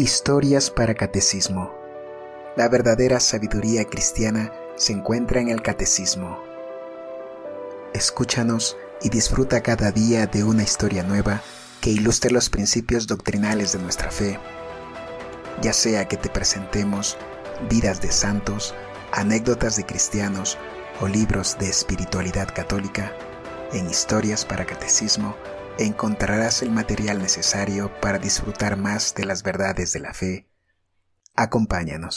Historias para Catecismo. La verdadera sabiduría cristiana se encuentra en el Catecismo. Escúchanos y disfruta cada día de una historia nueva que ilustre los principios doctrinales de nuestra fe. Ya sea que te presentemos vidas de santos, anécdotas de cristianos o libros de espiritualidad católica, en Historias para Catecismo encontrarás el material necesario para disfrutar más de las verdades de la fe. Acompáñanos.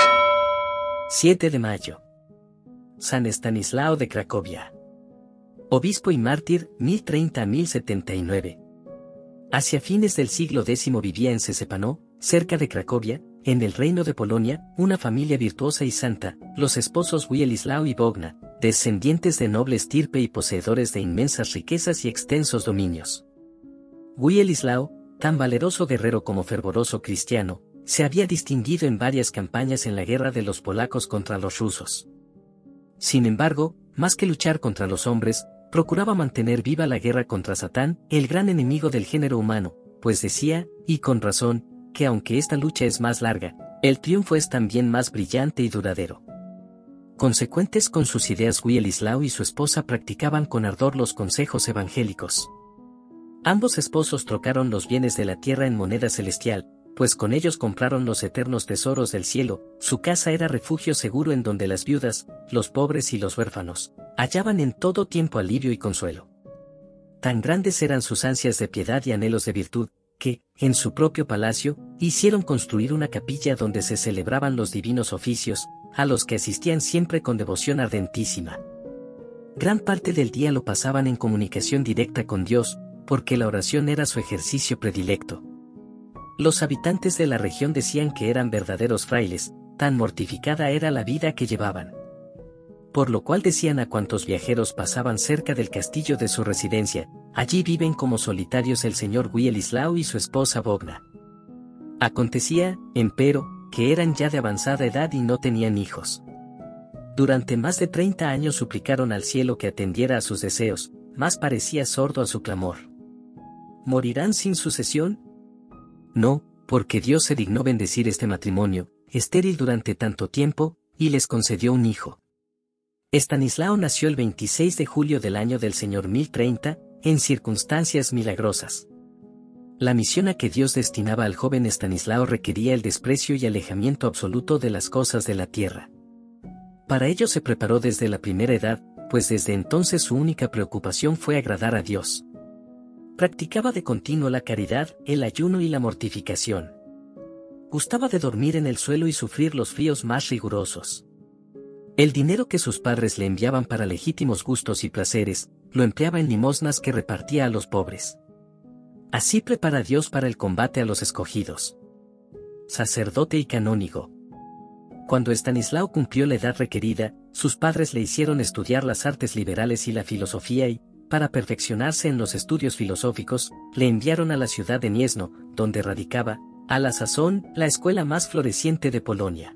7 de mayo. San Estanislao de Cracovia. Obispo y mártir 1030-1079. Hacia fines del siglo X vivía en Sesepanó, cerca de Cracovia, en el reino de Polonia, una familia virtuosa y santa, los esposos Wielislao y Bogna, descendientes de noble estirpe y poseedores de inmensas riquezas y extensos dominios. Wielislao, tan valeroso guerrero como fervoroso cristiano, se había distinguido en varias campañas en la guerra de los polacos contra los rusos. Sin embargo, más que luchar contra los hombres, procuraba mantener viva la guerra contra Satán, el gran enemigo del género humano, pues decía, y con razón, que aunque esta lucha es más larga, el triunfo es también más brillante y duradero. Consecuentes con sus ideas Wielislao y su esposa practicaban con ardor los consejos evangélicos. Ambos esposos trocaron los bienes de la tierra en moneda celestial, pues con ellos compraron los eternos tesoros del cielo, su casa era refugio seguro en donde las viudas, los pobres y los huérfanos, hallaban en todo tiempo alivio y consuelo. Tan grandes eran sus ansias de piedad y anhelos de virtud, que, en su propio palacio, hicieron construir una capilla donde se celebraban los divinos oficios, a los que asistían siempre con devoción ardentísima. Gran parte del día lo pasaban en comunicación directa con Dios, porque la oración era su ejercicio predilecto. Los habitantes de la región decían que eran verdaderos frailes, tan mortificada era la vida que llevaban. Por lo cual decían a cuantos viajeros pasaban cerca del castillo de su residencia, allí viven como solitarios el señor Wielislao y su esposa Bogna. Acontecía, empero, que eran ya de avanzada edad y no tenían hijos. Durante más de 30 años suplicaron al cielo que atendiera a sus deseos, más parecía sordo a su clamor. ¿Morirán sin sucesión? No, porque Dios se dignó bendecir este matrimonio, estéril durante tanto tiempo, y les concedió un hijo. Estanislao nació el 26 de julio del año del Señor 1030, en circunstancias milagrosas. La misión a que Dios destinaba al joven Estanislao requería el desprecio y alejamiento absoluto de las cosas de la tierra. Para ello se preparó desde la primera edad, pues desde entonces su única preocupación fue agradar a Dios. Practicaba de continuo la caridad, el ayuno y la mortificación. Gustaba de dormir en el suelo y sufrir los fríos más rigurosos. El dinero que sus padres le enviaban para legítimos gustos y placeres, lo empleaba en limosnas que repartía a los pobres. Así prepara Dios para el combate a los escogidos. Sacerdote y canónigo. Cuando Estanislao cumplió la edad requerida, sus padres le hicieron estudiar las artes liberales y la filosofía y, para perfeccionarse en los estudios filosóficos, le enviaron a la ciudad de Niesno, donde radicaba, a la sazón, la escuela más floreciente de Polonia.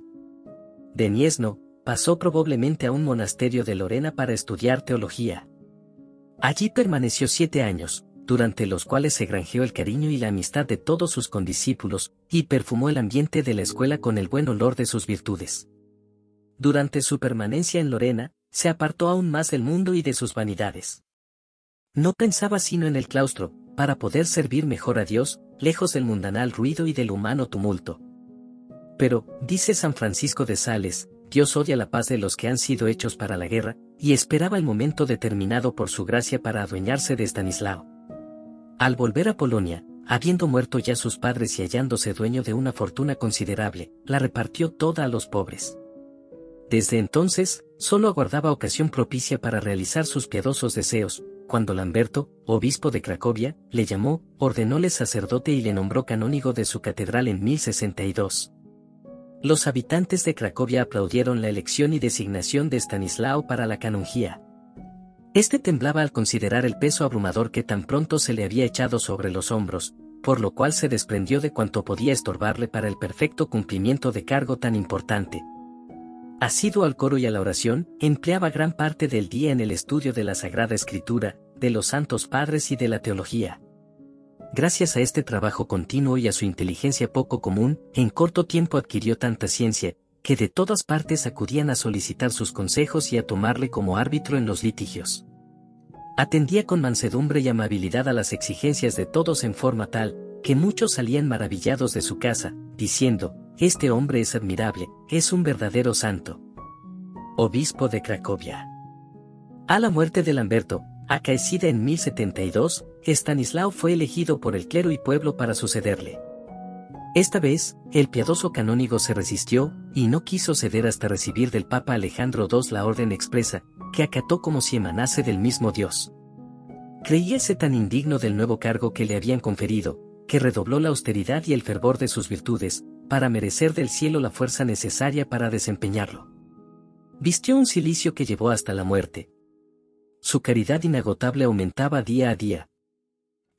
De Niesno, pasó probablemente a un monasterio de Lorena para estudiar teología. Allí permaneció siete años, durante los cuales se granjeó el cariño y la amistad de todos sus condiscípulos, y perfumó el ambiente de la escuela con el buen olor de sus virtudes. Durante su permanencia en Lorena, se apartó aún más del mundo y de sus vanidades. No pensaba sino en el claustro, para poder servir mejor a Dios, lejos del mundanal ruido y del humano tumulto. Pero, dice San Francisco de Sales, Dios odia la paz de los que han sido hechos para la guerra, y esperaba el momento determinado por su gracia para adueñarse de Stanislao. Al volver a Polonia, habiendo muerto ya sus padres y hallándose dueño de una fortuna considerable, la repartió toda a los pobres. Desde entonces, solo aguardaba ocasión propicia para realizar sus piadosos deseos, cuando Lamberto, obispo de Cracovia, le llamó, ordenóle sacerdote y le nombró canónigo de su catedral en 1062. Los habitantes de Cracovia aplaudieron la elección y designación de Stanislao para la canonjía. Este temblaba al considerar el peso abrumador que tan pronto se le había echado sobre los hombros, por lo cual se desprendió de cuanto podía estorbarle para el perfecto cumplimiento de cargo tan importante, Asiduo al coro y a la oración, empleaba gran parte del día en el estudio de la Sagrada Escritura, de los Santos Padres y de la teología. gracias a este trabajo continuo y a su inteligencia poco común, en corto tiempo adquirió tanta ciencia, que de todas partes acudían a solicitar sus consejos y a tomarle como árbitro en los litigios. Atendía con mansedumbre y amabilidad a las exigencias de todos en forma tal, que muchos salían maravillados de su casa, diciendo, este hombre es admirable, es un verdadero santo. Obispo de Cracovia. A la muerte de Lamberto, acaecida en 1072, Estanislao fue elegido por el clero y pueblo para sucederle. Esta vez, el piadoso canónigo se resistió, y no quiso ceder hasta recibir del Papa Alejandro II la orden expresa, que acató como si emanase del mismo Dios. Creíase tan indigno del nuevo cargo que le habían conferido, que redobló la austeridad y el fervor de sus virtudes, para merecer del cielo la fuerza necesaria para desempeñarlo. Vistió un cilicio que llevó hasta la muerte. Su caridad inagotable aumentaba día a día.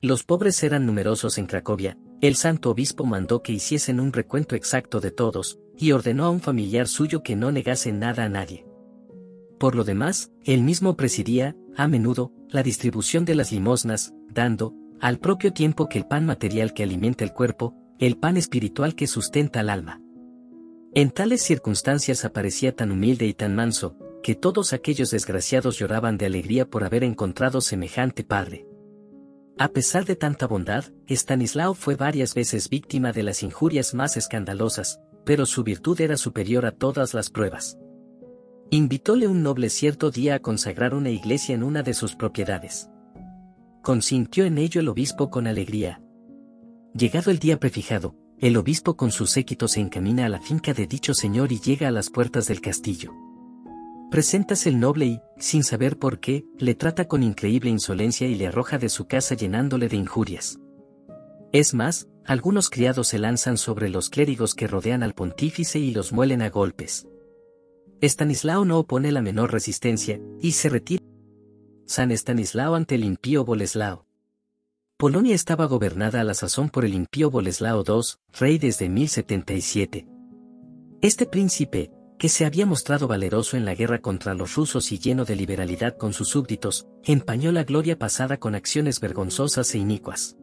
Los pobres eran numerosos en Cracovia, el santo obispo mandó que hiciesen un recuento exacto de todos, y ordenó a un familiar suyo que no negase nada a nadie. Por lo demás, él mismo presidía, a menudo, la distribución de las limosnas, dando, al propio tiempo que el pan material que alimenta el cuerpo, el pan espiritual que sustenta al alma. En tales circunstancias aparecía tan humilde y tan manso, que todos aquellos desgraciados lloraban de alegría por haber encontrado semejante padre. A pesar de tanta bondad, Stanislao fue varias veces víctima de las injurias más escandalosas, pero su virtud era superior a todas las pruebas. Invitóle un noble cierto día a consagrar una iglesia en una de sus propiedades. Consintió en ello el obispo con alegría. Llegado el día prefijado, el obispo con su séquito se encamina a la finca de dicho señor y llega a las puertas del castillo. Preséntase el noble y, sin saber por qué, le trata con increíble insolencia y le arroja de su casa llenándole de injurias. Es más, algunos criados se lanzan sobre los clérigos que rodean al pontífice y los muelen a golpes. Estanislao no opone la menor resistencia, y se retira. San Estanislao ante el impío Boleslao. Polonia estaba gobernada a la sazón por el impío Boleslao II, rey desde 1077. Este príncipe, que se había mostrado valeroso en la guerra contra los rusos y lleno de liberalidad con sus súbditos, empañó la gloria pasada con acciones vergonzosas e inicuas.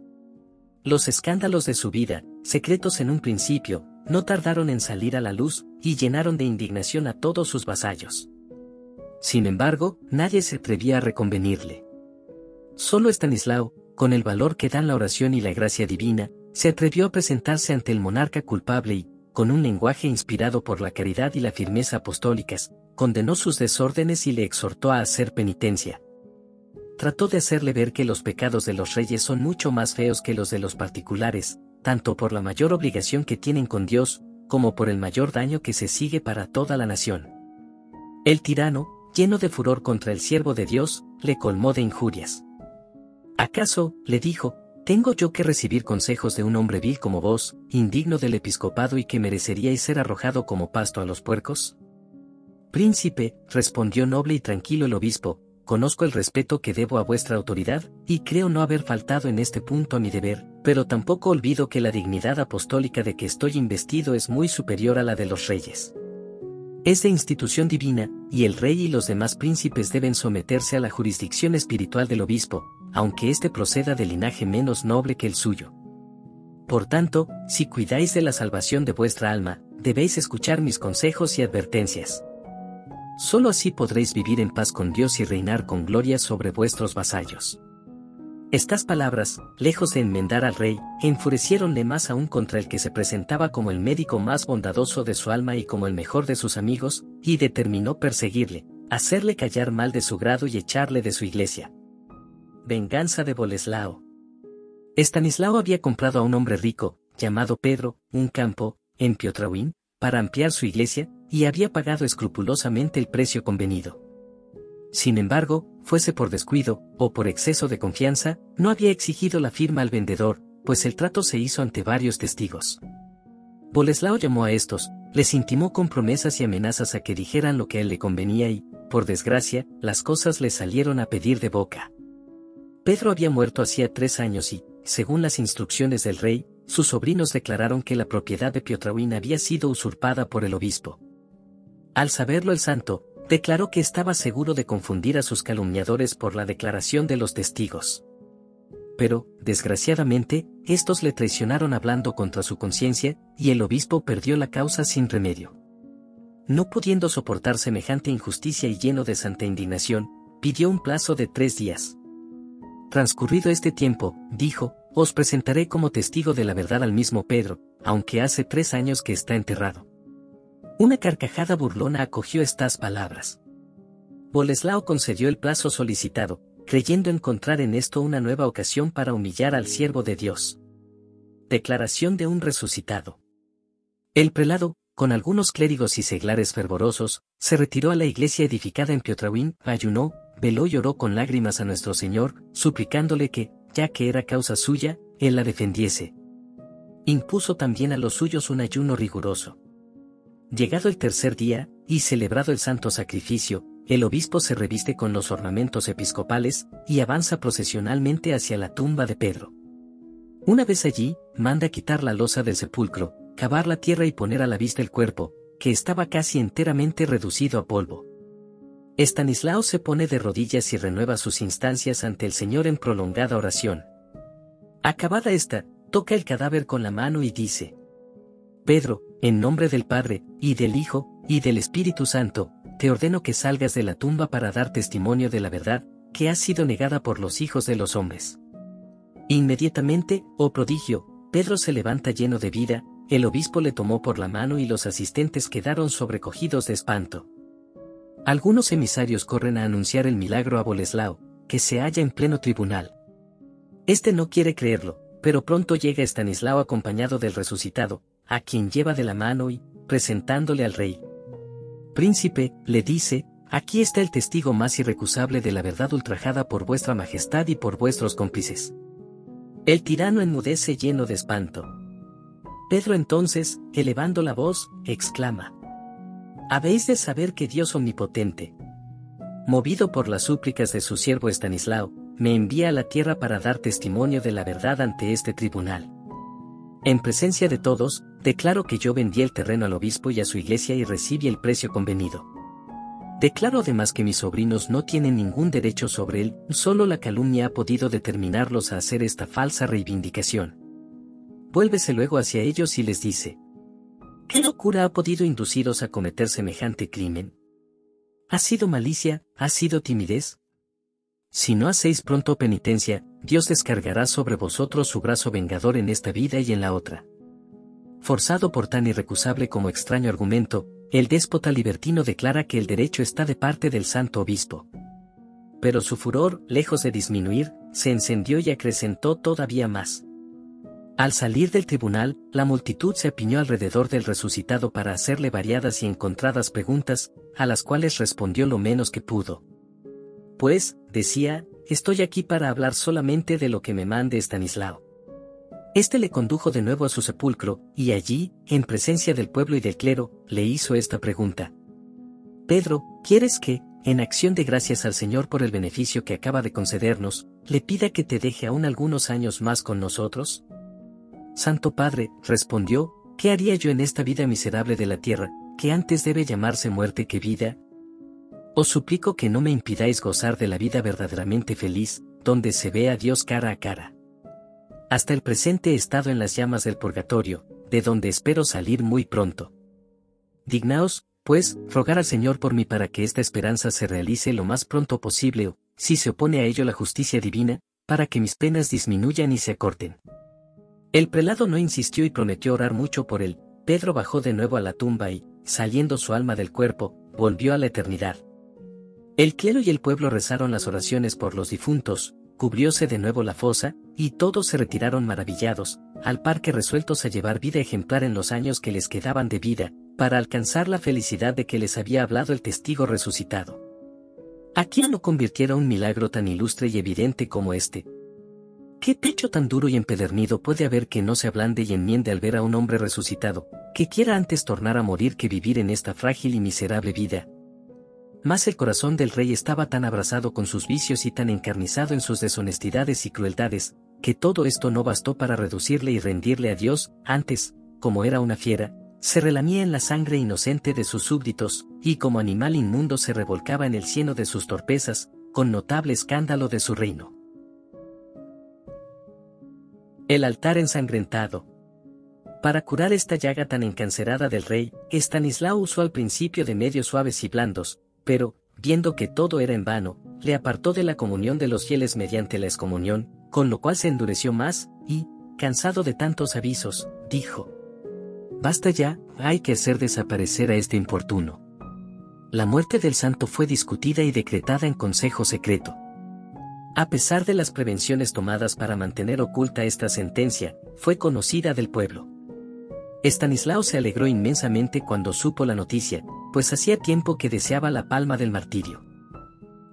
Los escándalos de su vida, secretos en un principio, no tardaron en salir a la luz, y llenaron de indignación a todos sus vasallos. Sin embargo, nadie se atrevía a reconvenirle. Solo Estanislao, con el valor que dan la oración y la gracia divina, se atrevió a presentarse ante el monarca culpable y, con un lenguaje inspirado por la caridad y la firmeza apostólicas, condenó sus desórdenes y le exhortó a hacer penitencia. Trató de hacerle ver que los pecados de los reyes son mucho más feos que los de los particulares, tanto por la mayor obligación que tienen con Dios, como por el mayor daño que se sigue para toda la nación. El tirano, lleno de furor contra el siervo de Dios, le colmó de injurias. ¿Acaso, le dijo, ¿Tengo yo que recibir consejos de un hombre vil como vos, indigno del episcopado y que mereceríais ser arrojado como pasto a los puercos? Príncipe, respondió noble y tranquilo el obispo, conozco el respeto que debo a vuestra autoridad, y creo no haber faltado en este punto a mi deber, pero tampoco olvido que la dignidad apostólica de que estoy investido es muy superior a la de los reyes. Es de institución divina, y el rey y los demás príncipes deben someterse a la jurisdicción espiritual del obispo, aunque éste proceda de linaje menos noble que el suyo. Por tanto, si cuidáis de la salvación de vuestra alma, debéis escuchar mis consejos y advertencias. Solo así podréis vivir en paz con Dios y reinar con gloria sobre vuestros vasallos. Estas palabras, lejos de enmendar al rey, enfurecieronle más aún contra el que se presentaba como el médico más bondadoso de su alma y como el mejor de sus amigos, y determinó perseguirle, hacerle callar mal de su grado y echarle de su iglesia. Venganza de Boleslao. Estanislao había comprado a un hombre rico, llamado Pedro, un campo, en Piotrowin, para ampliar su iglesia, y había pagado escrupulosamente el precio convenido. Sin embargo, fuese por descuido, o por exceso de confianza, no había exigido la firma al vendedor, pues el trato se hizo ante varios testigos. Boleslao llamó a estos, les intimó con promesas y amenazas a que dijeran lo que a él le convenía y, por desgracia, las cosas le salieron a pedir de boca. Pedro había muerto hacía tres años y, según las instrucciones del rey, sus sobrinos declararon que la propiedad de Piotrowin había sido usurpada por el obispo. Al saberlo el santo, declaró que estaba seguro de confundir a sus calumniadores por la declaración de los testigos. pero, desgraciadamente, estos le traicionaron hablando contra su conciencia, y el obispo perdió la causa sin remedio. No pudiendo soportar semejante injusticia y lleno de santa indignación, pidió un plazo de tres días. Transcurrido este tiempo, dijo, os presentaré como testigo de la verdad al mismo Pedro, aunque hace tres años que está enterrado. Una carcajada burlona acogió estas palabras. Boleslao concedió el plazo solicitado, creyendo encontrar en esto una nueva ocasión para humillar al siervo de Dios. Declaración de un resucitado. El prelado, con algunos clérigos y seglares fervorosos, se retiró a la iglesia edificada en Piotrauín, ayunó, veló y oró con lágrimas a nuestro Señor, suplicándole que, ya que era causa suya, él la defendiese. Impuso también a los suyos un ayuno riguroso. Llegado el tercer día, y celebrado el santo sacrificio, el obispo se reviste con los ornamentos episcopales, y avanza procesionalmente hacia la tumba de Pedro. Una vez allí, manda quitar la losa del sepulcro, cavar la tierra y poner a la vista el cuerpo, que estaba casi enteramente reducido a polvo. Estanislao se pone de rodillas y renueva sus instancias ante el Señor en prolongada oración. Acabada esta, toca el cadáver con la mano y dice, Pedro, en nombre del Padre, y del Hijo, y del Espíritu Santo, te ordeno que salgas de la tumba para dar testimonio de la verdad, que ha sido negada por los hijos de los hombres. Inmediatamente, oh prodigio, Pedro se levanta lleno de vida, el obispo le tomó por la mano y los asistentes quedaron sobrecogidos de espanto. Algunos emisarios corren a anunciar el milagro a Boleslao, que se halla en pleno tribunal. Este no quiere creerlo, pero pronto llega Estanislao acompañado del resucitado, a quien lleva de la mano y, presentándole al rey, Príncipe, le dice, aquí está el testigo más irrecusable de la verdad ultrajada por vuestra majestad y por vuestros cómplices. El tirano enmudece lleno de espanto. Pedro entonces, elevando la voz, exclama. Habéis de saber que Dios omnipotente, movido por las súplicas de su siervo Estanislao, me envía a la tierra para dar testimonio de la verdad ante este tribunal. En presencia de todos, declaro que yo vendí el terreno al obispo y a su iglesia y recibí el precio convenido. Declaro además que mis sobrinos no tienen ningún derecho sobre él, solo la calumnia ha podido determinarlos a hacer esta falsa reivindicación. Vuélvese luego hacia ellos y les dice, ¿Qué locura ha podido induciros a cometer semejante crimen? ¿Ha sido malicia? ¿Ha sido timidez? Si no hacéis pronto penitencia, Dios descargará sobre vosotros su brazo vengador en esta vida y en la otra. Forzado por tan irrecusable como extraño argumento, el déspota libertino declara que el derecho está de parte del santo obispo. Pero su furor, lejos de disminuir, se encendió y acrecentó todavía más. Al salir del tribunal, la multitud se apiñó alrededor del resucitado para hacerle variadas y encontradas preguntas, a las cuales respondió lo menos que pudo. Pues, decía, estoy aquí para hablar solamente de lo que me mande Estanislao. Este le condujo de nuevo a su sepulcro, y allí, en presencia del pueblo y del clero, le hizo esta pregunta. Pedro, ¿quieres que, en acción de gracias al Señor por el beneficio que acaba de concedernos, le pida que te deje aún algunos años más con nosotros? Santo Padre, respondió, ¿qué haría yo en esta vida miserable de la tierra, que antes debe llamarse muerte que vida, os suplico que no me impidáis gozar de la vida verdaderamente feliz, donde se ve a Dios cara a cara. Hasta el presente he estado en las llamas del purgatorio, de donde espero salir muy pronto. Dignaos, pues, rogar al Señor por mí para que esta esperanza se realice lo más pronto posible o, si se opone a ello la justicia divina, para que mis penas disminuyan y se acorten. El prelado no insistió y prometió orar mucho por él, Pedro bajó de nuevo a la tumba y, saliendo su alma del cuerpo, volvió a la eternidad. El clero y el pueblo rezaron las oraciones por los difuntos, cubrióse de nuevo la fosa, y todos se retiraron maravillados, al par que resueltos a llevar vida ejemplar en los años que les quedaban de vida, para alcanzar la felicidad de que les había hablado el testigo resucitado. ¿A quién no convirtiera un milagro tan ilustre y evidente como este? ¿Qué pecho tan duro y empedernido puede haber que no se ablande y enmiende al ver a un hombre resucitado, que quiera antes tornar a morir que vivir en esta frágil y miserable vida, más el corazón del rey estaba tan abrazado con sus vicios y tan encarnizado en sus deshonestidades y crueldades, que todo esto no bastó para reducirle y rendirle a Dios, antes, como era una fiera, se relamía en la sangre inocente de sus súbditos, y como animal inmundo se revolcaba en el cieno de sus torpezas, con notable escándalo de su reino. El altar ensangrentado. Para curar esta llaga tan encancerada del rey, Estanislao usó al principio de medios suaves y blandos, pero, viendo que todo era en vano, le apartó de la comunión de los fieles mediante la excomunión, con lo cual se endureció más, y, cansado de tantos avisos, dijo, Basta ya, hay que hacer desaparecer a este importuno. La muerte del santo fue discutida y decretada en consejo secreto. A pesar de las prevenciones tomadas para mantener oculta esta sentencia, fue conocida del pueblo. Estanislao se alegró inmensamente cuando supo la noticia, pues hacía tiempo que deseaba la palma del martirio.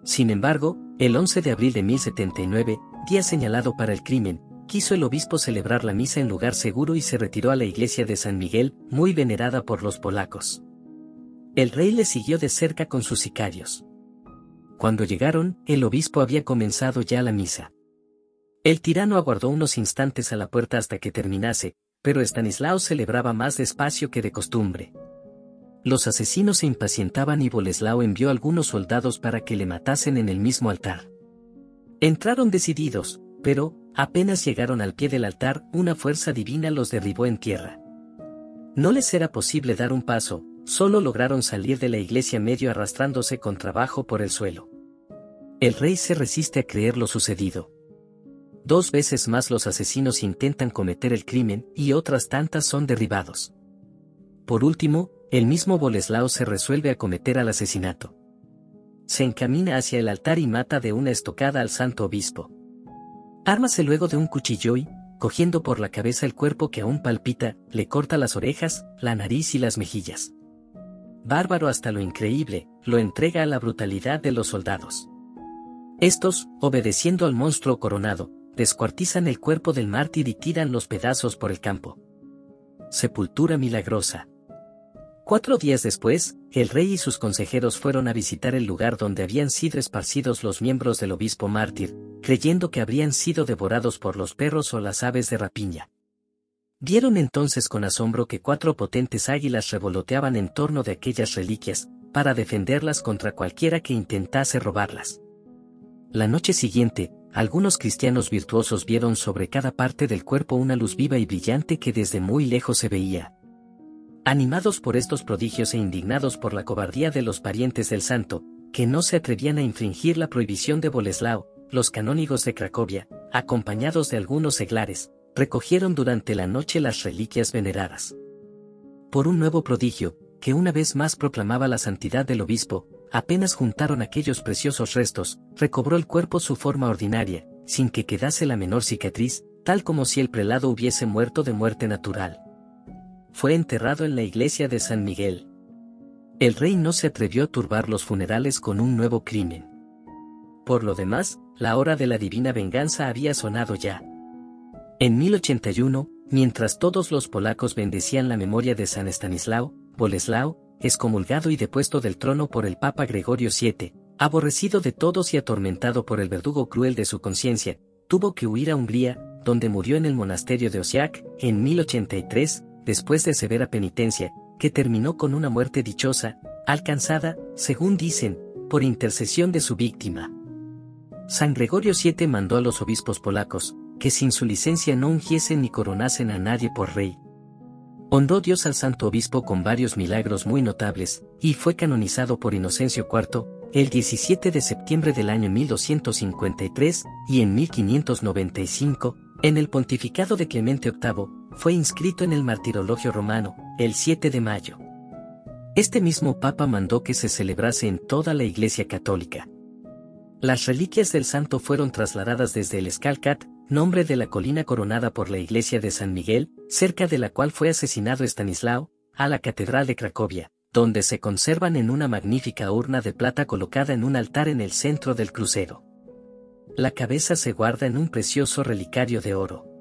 Sin embargo, el 11 de abril de 1079, día señalado para el crimen, quiso el obispo celebrar la misa en lugar seguro y se retiró a la iglesia de San Miguel, muy venerada por los polacos. El rey le siguió de cerca con sus sicarios. Cuando llegaron, el obispo había comenzado ya la misa. El tirano aguardó unos instantes a la puerta hasta que terminase, pero Estanislao celebraba más despacio que de costumbre. Los asesinos se impacientaban y Boleslao envió algunos soldados para que le matasen en el mismo altar. Entraron decididos, pero, apenas llegaron al pie del altar, una fuerza divina los derribó en tierra. No les era posible dar un paso, solo lograron salir de la iglesia medio arrastrándose con trabajo por el suelo. El rey se resiste a creer lo sucedido. Dos veces más los asesinos intentan cometer el crimen y otras tantas son derribados. Por último, el mismo Boleslao se resuelve a cometer al asesinato. Se encamina hacia el altar y mata de una estocada al santo obispo. Ármase luego de un cuchillo y, cogiendo por la cabeza el cuerpo que aún palpita, le corta las orejas, la nariz y las mejillas. Bárbaro hasta lo increíble, lo entrega a la brutalidad de los soldados. Estos, obedeciendo al monstruo coronado, descuartizan el cuerpo del mártir y tiran los pedazos por el campo. Sepultura milagrosa. Cuatro días después, el rey y sus consejeros fueron a visitar el lugar donde habían sido esparcidos los miembros del obispo mártir, creyendo que habrían sido devorados por los perros o las aves de rapiña. Vieron entonces con asombro que cuatro potentes águilas revoloteaban en torno de aquellas reliquias, para defenderlas contra cualquiera que intentase robarlas. La noche siguiente, algunos cristianos virtuosos vieron sobre cada parte del cuerpo una luz viva y brillante que desde muy lejos se veía. Animados por estos prodigios e indignados por la cobardía de los parientes del santo, que no se atrevían a infringir la prohibición de Boleslao, los canónigos de Cracovia, acompañados de algunos seglares, recogieron durante la noche las reliquias veneradas. Por un nuevo prodigio, que una vez más proclamaba la santidad del obispo, apenas juntaron aquellos preciosos restos, recobró el cuerpo su forma ordinaria, sin que quedase la menor cicatriz, tal como si el prelado hubiese muerto de muerte natural. Fue enterrado en la iglesia de San Miguel. El rey no se atrevió a turbar los funerales con un nuevo crimen. Por lo demás, la hora de la divina venganza había sonado ya. En 1081, mientras todos los polacos bendecían la memoria de San Estanislao, Boleslao, excomulgado y depuesto del trono por el Papa Gregorio VII, aborrecido de todos y atormentado por el verdugo cruel de su conciencia, tuvo que huir a Hungría, donde murió en el monasterio de Osiak, en 1083, después de severa penitencia, que terminó con una muerte dichosa, alcanzada, según dicen, por intercesión de su víctima. San Gregorio VII mandó a los obispos polacos, que sin su licencia no ungiesen ni coronasen a nadie por rey, Honró Dios al santo obispo con varios milagros muy notables, y fue canonizado por Inocencio IV, el 17 de septiembre del año 1253, y en 1595, en el pontificado de Clemente VIII, fue inscrito en el martirologio romano, el 7 de mayo. Este mismo papa mandó que se celebrase en toda la Iglesia Católica. Las reliquias del santo fueron trasladadas desde el Escalcat, nombre de la colina coronada por la iglesia de San Miguel, cerca de la cual fue asesinado Estanislao, a la Catedral de Cracovia, donde se conservan en una magnífica urna de plata colocada en un altar en el centro del crucero. La cabeza se guarda en un precioso relicario de oro.